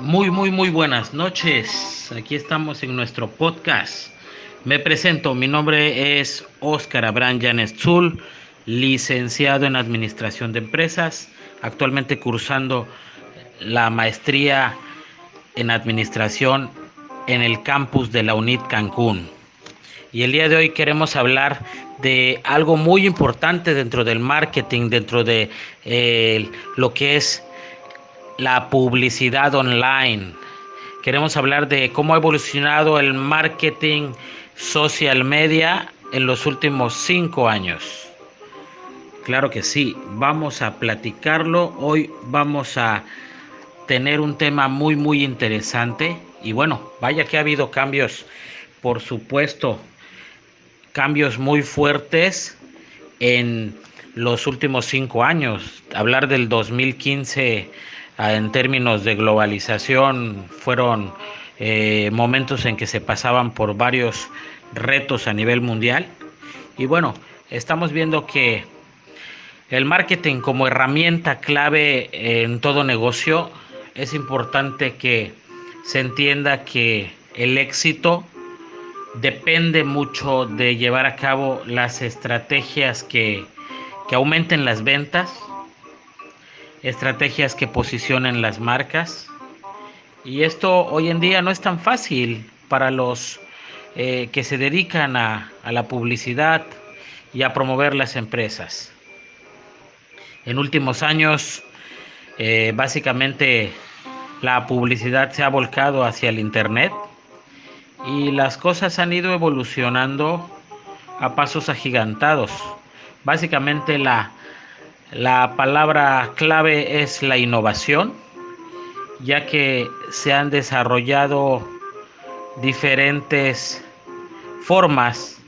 Muy, muy, muy buenas noches. Aquí estamos en nuestro podcast. Me presento, mi nombre es Óscar Abrán Zul, licenciado en Administración de Empresas, actualmente cursando la maestría en Administración en el campus de la UNIT Cancún. Y el día de hoy queremos hablar de algo muy importante dentro del marketing, dentro de eh, lo que es la publicidad online. Queremos hablar de cómo ha evolucionado el marketing social media en los últimos cinco años. Claro que sí, vamos a platicarlo. Hoy vamos a tener un tema muy, muy interesante. Y bueno, vaya que ha habido cambios, por supuesto, cambios muy fuertes en los últimos cinco años. Hablar del 2015 ah, en términos de globalización fueron eh, momentos en que se pasaban por varios retos a nivel mundial. Y bueno, estamos viendo que el marketing como herramienta clave en todo negocio es importante que se entienda que el éxito depende mucho de llevar a cabo las estrategias que, aumenten las ventas, estrategias que posicionen las marcas. Y esto hoy en día no es tan fácil para los eh, que se dedican a, la publicidad y a promover las empresas. En últimos años, eh, básicamente la publicidad se ha volcado hacia el Internet y las cosas han ido evolucionando a pasos agigantados. Básicamente la, la palabra clave es la innovación, ya que se han desarrollado diferentes formas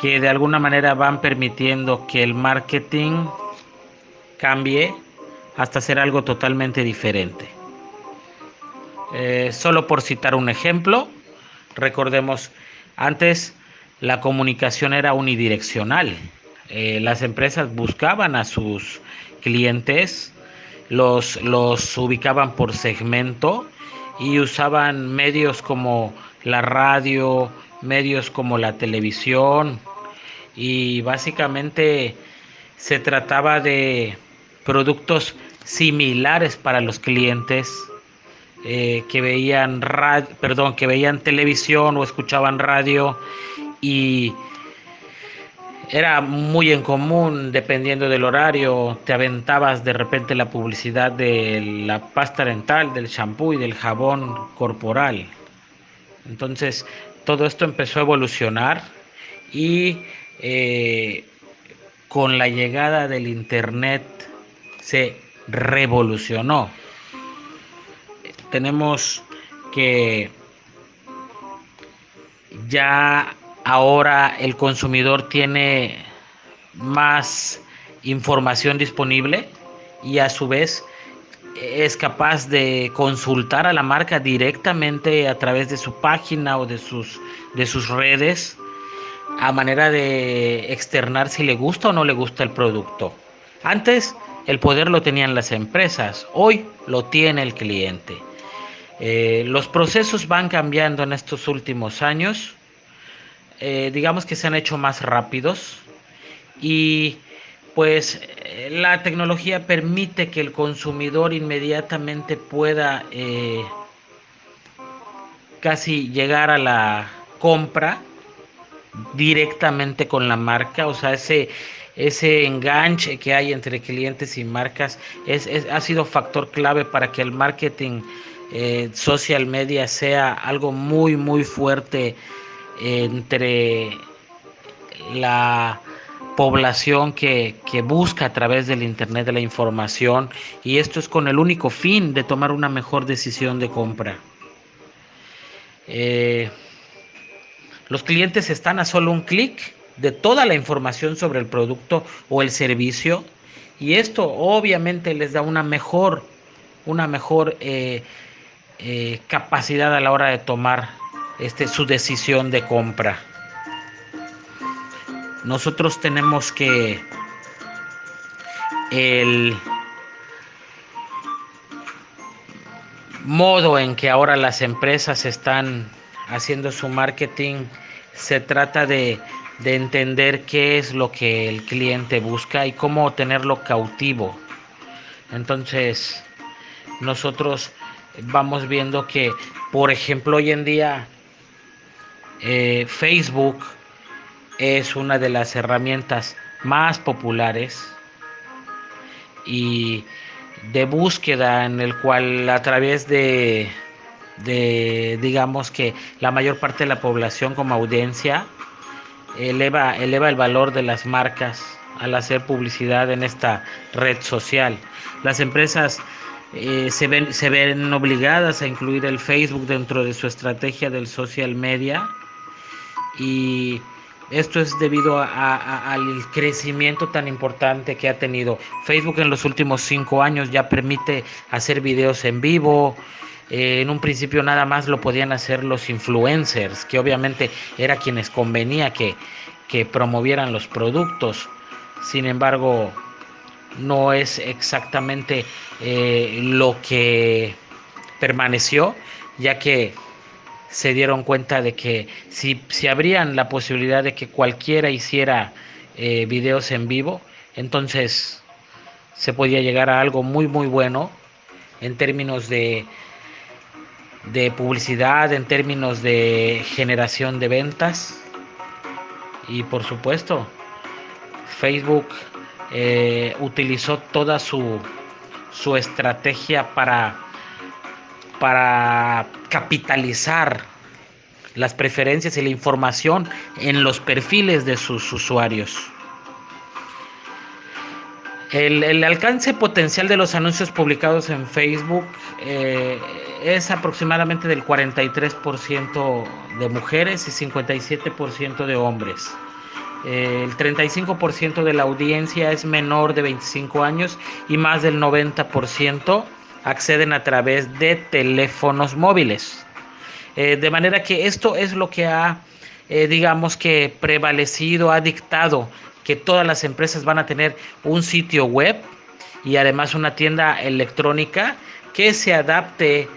que de alguna manera van permitiendo que el marketing cambie hasta ser algo totalmente diferente. Eh, solo por citar un ejemplo, recordemos, antes la comunicación era unidireccional. Eh, las empresas buscaban a sus clientes, los, los ubicaban por segmento y usaban medios como la radio, medios como la televisión. Y básicamente se trataba de productos similares para los clientes eh, que veían radio, perdón, que veían televisión o escuchaban radio y era muy en común dependiendo del horario, te aventabas de repente la publicidad de la pasta dental, del shampoo y del jabón corporal. Entonces, todo esto empezó a evolucionar y eh, con la llegada del Internet se revolucionó tenemos que ya ahora el consumidor tiene más información disponible y a su vez es capaz de consultar a la marca directamente a través de su página o de sus, de sus redes a manera de externar si le gusta o no le gusta el producto. Antes el poder lo tenían las empresas, hoy lo tiene el cliente. Eh, los procesos van cambiando en estos últimos años, eh, digamos que se han hecho más rápidos y pues eh, la tecnología permite que el consumidor inmediatamente pueda casi llegar a la compra directamente con la marca, o sea, ese, ese enganche que hay entre clientes y marcas es, ha sido factor clave para que el marketing eh, social media sea algo muy, muy fuerte entre la población que, busca a través del Internet de la información y esto es con el único fin de tomar una mejor decisión de compra. Eh, los clientes están a solo un clic de toda la información sobre el producto o el servicio y esto obviamente les da una mejor, una mejor eh, eh, capacidad a la hora de tomar este, su decisión de compra. Nosotros tenemos que el modo en que ahora las empresas están haciendo su marketing, se trata de, de entender qué es lo que el cliente busca y cómo tenerlo cautivo. Entonces, nosotros vamos viendo que, por ejemplo, hoy en día eh, Facebook es una de las herramientas más populares y de búsqueda en el cual a través de, de digamos que la mayor parte de la población como audiencia eleva, eleva el valor de las marcas al hacer publicidad en esta red social. Las empresas eh, se, ven, se ven obligadas a incluir el Facebook dentro de su estrategia del social media y esto es debido al crecimiento tan importante que ha tenido. Facebook en los últimos cinco años ya permite hacer videos en vivo. Eh, en un principio nada más lo podían hacer los influencers, que obviamente era quienes convenía que, que promovieran los productos. Sin embargo, no es exactamente eh, lo que permaneció, ya que se dieron cuenta de que si, abrían la posibilidad de que cualquiera hiciera eh, videos en vivo, entonces se podía llegar a algo muy muy bueno en términos de, de publicidad, en términos de generación de ventas. Y por supuesto Facebook eh, utilizó toda su, su estrategia para, para capitalizar las preferencias y la información en los perfiles de sus usuarios. El, alcance potencial de los anuncios publicados en Facebook eh, es aproximadamente del 43% de mujeres y 57% de hombres. Eh, el 35% de la audiencia es menor de 25 años y más del 90% acceden a través de teléfonos móviles. Eh, de manera que esto es lo que ha, digamos que, prevalecido, ha dictado que todas las empresas van a tener un sitio web y además una tienda electrónica que se adapte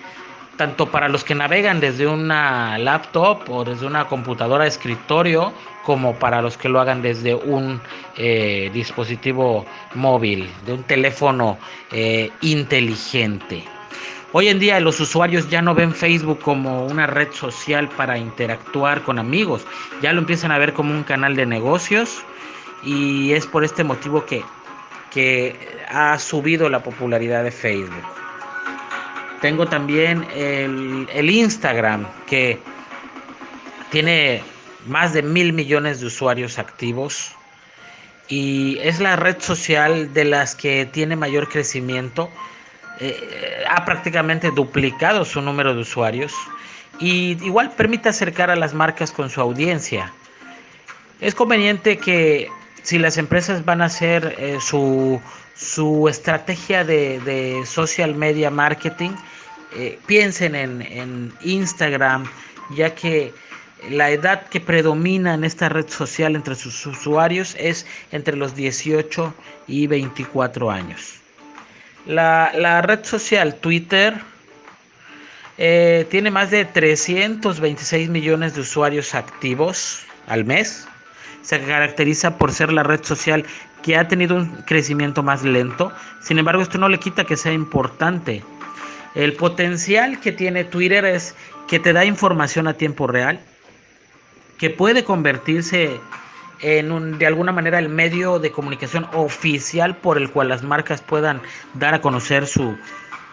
tanto para los que navegan desde una laptop o desde una computadora de escritorio como para los que lo hagan desde un eh, dispositivo móvil, de un teléfono eh, inteligente. Hoy en día los usuarios ya no ven Facebook como una red social para interactuar con amigos, ya lo empiezan a ver como un canal de negocios y es por este motivo que, ha subido la popularidad de Facebook. Tengo también el, Instagram que tiene más de mil millones de usuarios activos y es la red social de las que tiene mayor crecimiento. Eh, ha prácticamente duplicado su número de usuarios y igual permite acercar a las marcas con su audiencia. Es conveniente que si las empresas van a hacer eh, su, su, estrategia de, social media marketing, eh, piensen en, en, Instagram, ya que la edad que predomina en esta red social entre sus usuarios es entre los 18 y 24 años. La, la red social Twitter eh, tiene más de 326 millones de usuarios activos al mes se caracteriza por ser la red social que ha tenido un crecimiento más lento. Sin embargo, esto no le quita que sea importante. El potencial que tiene Twitter es que te da información a tiempo real, que puede convertirse en un, de alguna manera el medio de comunicación oficial por el cual las marcas puedan dar a conocer su,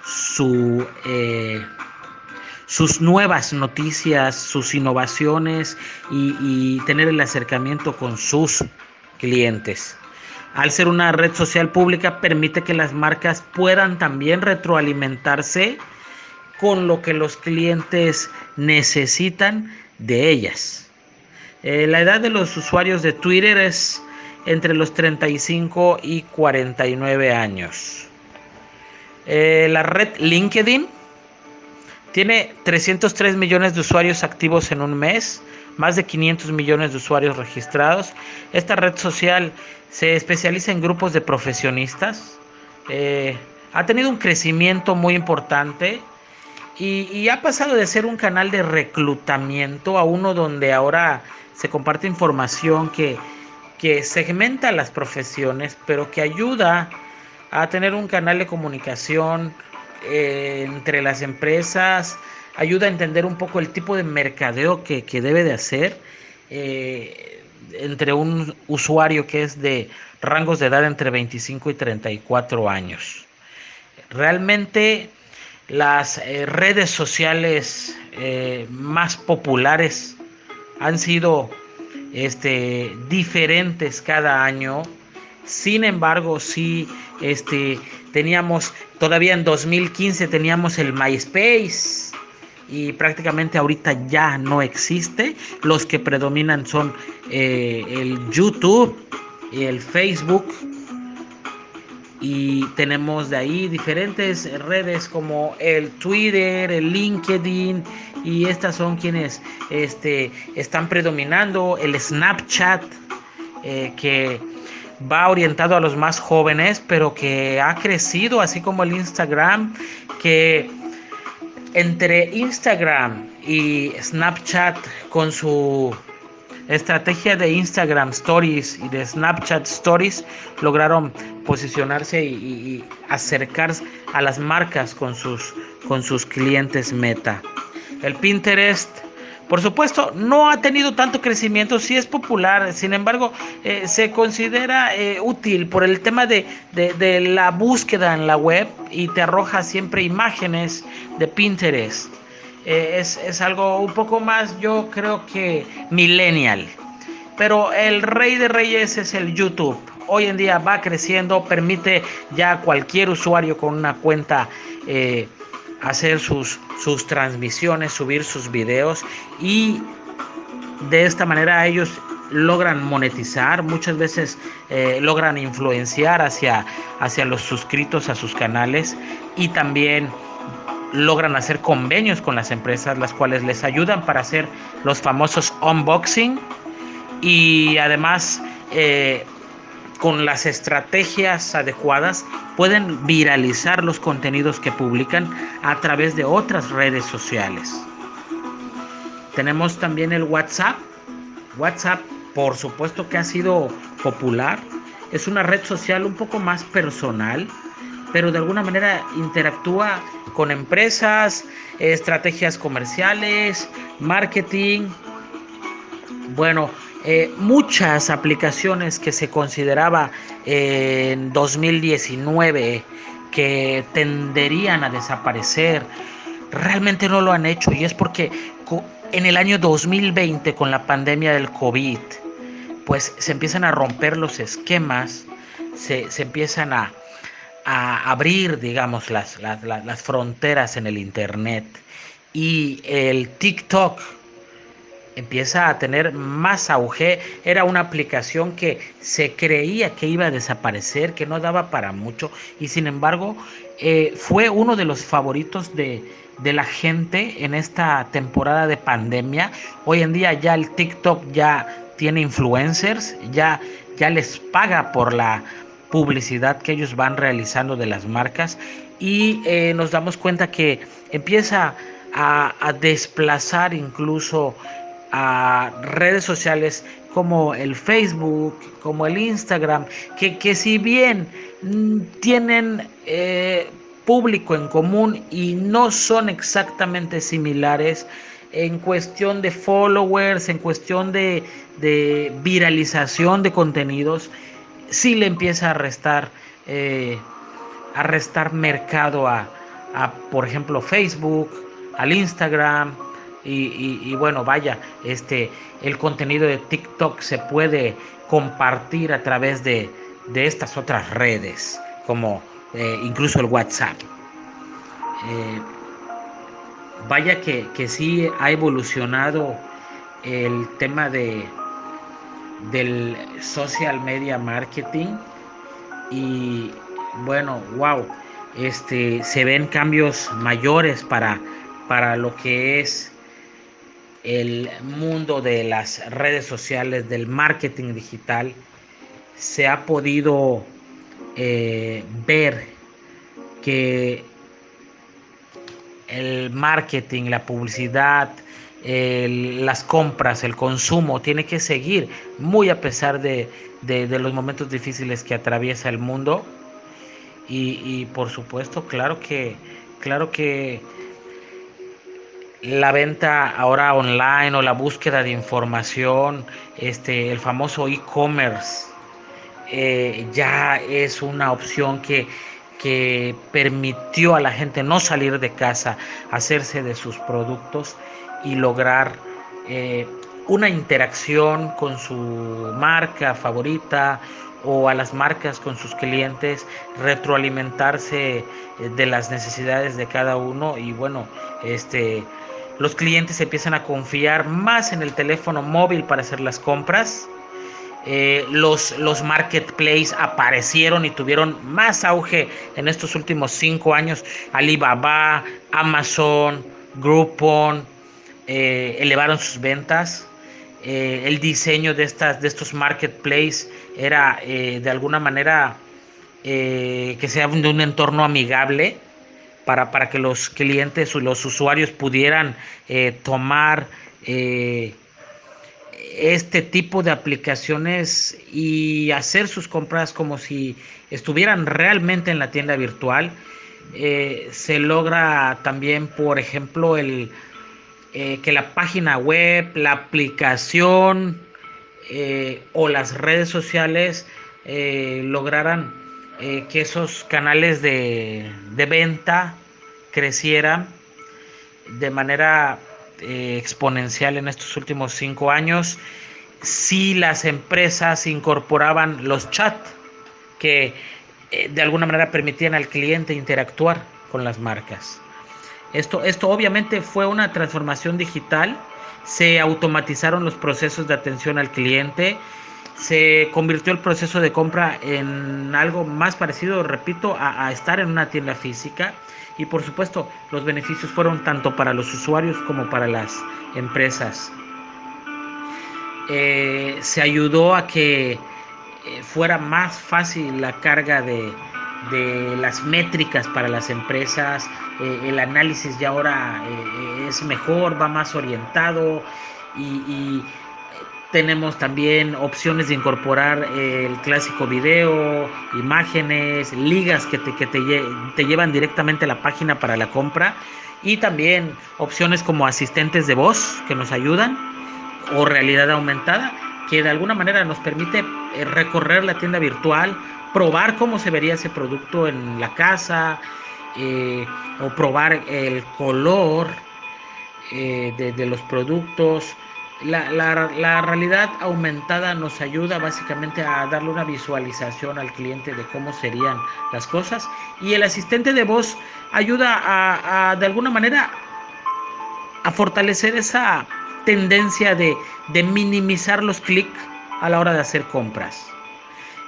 su eh, sus nuevas noticias, sus innovaciones y, tener el acercamiento con sus clientes. Al ser una red social pública permite que las marcas puedan también retroalimentarse con lo que los clientes necesitan de ellas. Eh, la edad de los usuarios de Twitter es entre los 35 y 49 años. Eh, la red LinkedIn tiene 303 millones de usuarios activos en un mes, más de 500 millones de usuarios registrados. Esta red social se especializa en grupos de profesionistas. Eh, ha tenido un crecimiento muy importante y, ha pasado de ser un canal de reclutamiento a uno donde ahora se comparte información que, que segmenta las profesiones, pero que ayuda a tener un canal de comunicación eh, entre las empresas, ayuda a entender un poco el tipo de mercadeo que, debe de hacer eh, entre un usuario que es de rangos de edad entre 25 y 34 años. Realmente las eh, redes sociales más populares han sido este, diferentes cada año. Sin embargo, sí, este, teníamos, todavía en 2015 teníamos el MySpace y prácticamente ahorita ya no existe. Los que predominan son eh, el YouTube y el Facebook. Y tenemos de ahí diferentes redes como el Twitter, el LinkedIn, y estas son quienes este, están predominando, el Snapchat, eh, que va orientado a los más jóvenes, pero que ha crecido, así como el Instagram, que entre Instagram y Snapchat con su estrategia de Instagram Stories y de Snapchat Stories lograron posicionarse y, acercarse a las marcas con sus, con sus clientes meta. El Pinterest, por supuesto, no ha tenido tanto crecimiento, sí es popular, sin embargo, eh, se considera eh, útil por el tema de, la búsqueda en la web y te arroja siempre imágenes de Pinterest. Eh, es, es algo un poco más, yo creo que millennial. Pero el rey de reyes es el YouTube hoy en día va creciendo, permite ya cualquier usuario con una cuenta hacer sus, sus transmisiones, subir sus videos y de esta manera ellos logran monetizar, muchas veces eh, logran influenciar hacia, hacia los suscritos a sus canales y también logran hacer convenios con las empresas, las cuales les ayudan para hacer los famosos unboxing y además eh, con las estrategias adecuadas pueden viralizar los contenidos que publican a través de otras redes sociales. Tenemos también el WhatsApp. WhatsApp, por supuesto que ha sido popular. Es una red social un poco más personal, pero de alguna manera interactúa con empresas, estrategias comerciales, marketing. Bueno, eh, muchas aplicaciones que se consideraba en 2019 que tenderían a desaparecer, realmente no lo han hecho y es porque en el año 2020 con la pandemia del COVID, pues se empiezan a romper los esquemas, se, empiezan a, abrir, digamos, las, las fronteras en el Internet y el TikTok empieza a tener más auge. Era una aplicación que se creía que iba a desaparecer, que no daba para mucho y sin embargo eh, fue uno de los favoritos de, la gente en esta temporada de pandemia. Hoy en día ya el TikTok ya tiene influencers, ya, ya les paga por la publicidad que ellos van realizando de las marcas y eh, nos damos cuenta que empieza a desplazar incluso a redes sociales como el Facebook, como el Instagram, que, que si bien mm, tienen eh, público en común y no son exactamente similares en cuestión de followers, en cuestión de, viralización de contenidos, sí le empieza a restar, eh, a restar mercado a, a, por ejemplo, Facebook, al Instagram, y, bueno, vaya, este, el contenido de TikTok se puede compartir a través de, estas otras redes, como eh, incluso el WhatsApp. Eh, vaya que, que sí ha evolucionado el tema de del social media marketing y bueno wow este se ven cambios mayores para para lo que es el mundo de las redes sociales, del marketing digital, se ha podido eh, ver que el marketing, la publicidad, las compras, el consumo, tiene que seguir muy a pesar de, los momentos difíciles que atraviesa el mundo. Y, por supuesto, claro que, claro que la venta ahora online o la búsqueda de información, este, el famoso e-commerce, eh, ya es una opción que, que permitió a la gente no salir de casa, hacerse de sus productos y lograr eh, una interacción con su marca favorita o a las marcas con sus clientes, retroalimentarse eh, de las necesidades de cada uno y bueno, este los clientes empiezan a confiar más en el teléfono móvil para hacer las compras. Eh, los, los marketplaces aparecieron y tuvieron más auge en estos últimos cinco años. Alibaba, Amazon, Groupon, eh, elevaron sus ventas. Eh, el diseño de, estas, de estos marketplaces era de alguna manera que sea de un entorno amigable para, para que los clientes o los usuarios pudieran tomar este tipo de aplicaciones y hacer sus compras como si estuvieran realmente en la tienda virtual. se logra también, por ejemplo, el eh, que la página web, la aplicación eh, o las redes sociales eh, lograran que esos canales de, de, venta crecieran de manera exponencial en estos últimos cinco años. Si las empresas incorporaban los chats que de alguna manera permitían al cliente interactuar con las marcas. Esto, esto obviamente fue una transformación digital, se automatizaron los procesos de atención al cliente, se convirtió el proceso de compra en algo más parecido, repito, a, estar en una tienda física y por supuesto los beneficios fueron tanto para los usuarios como para las empresas. Eh, se ayudó a que eh, fuera más fácil la carga de, de las métricas para las empresas, eh, el análisis ya ahora eh, es mejor, va más orientado y, tenemos también opciones de incorporar el clásico video, imágenes, ligas que, te, que te, te llevan directamente a la página para la compra y también opciones como asistentes de voz que nos ayudan o realidad aumentada que de alguna manera nos permite eh, recorrer la tienda virtual, probar cómo se vería ese producto en la casa eh, o probar el color eh, de, los productos. La, realidad aumentada nos ayuda básicamente a darle una visualización al cliente de cómo serían las cosas y el asistente de voz ayuda a, de alguna manera a fortalecer esa tendencia de, de minimizar los clics a la hora de hacer compras.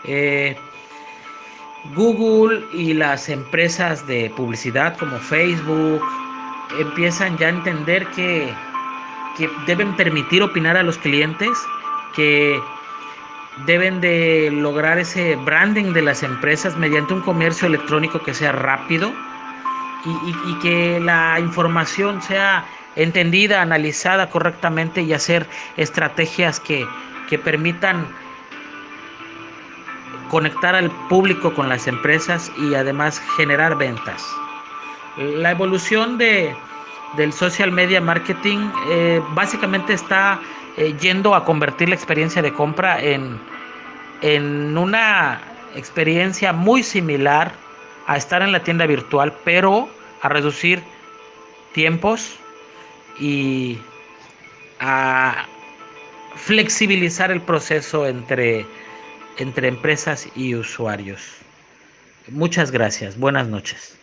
Eh, Google y las empresas de publicidad como Facebook empiezan ya a entender que, deben permitir opinar a los clientes, que deben de lograr ese branding de las empresas mediante un comercio electrónico que sea rápido y, que la información sea entendida, analizada correctamente y hacer estrategias que, que permitan conectar al público con las empresas y además generar ventas. La evolución de, del social media marketing eh, básicamente está eh, yendo a convertir la experiencia de compra en, en una experiencia muy similar a estar en la tienda virtual, pero a reducir tiempos y a flexibilizar el proceso entre entre empresas y usuarios. Muchas gracias. Buenas noches.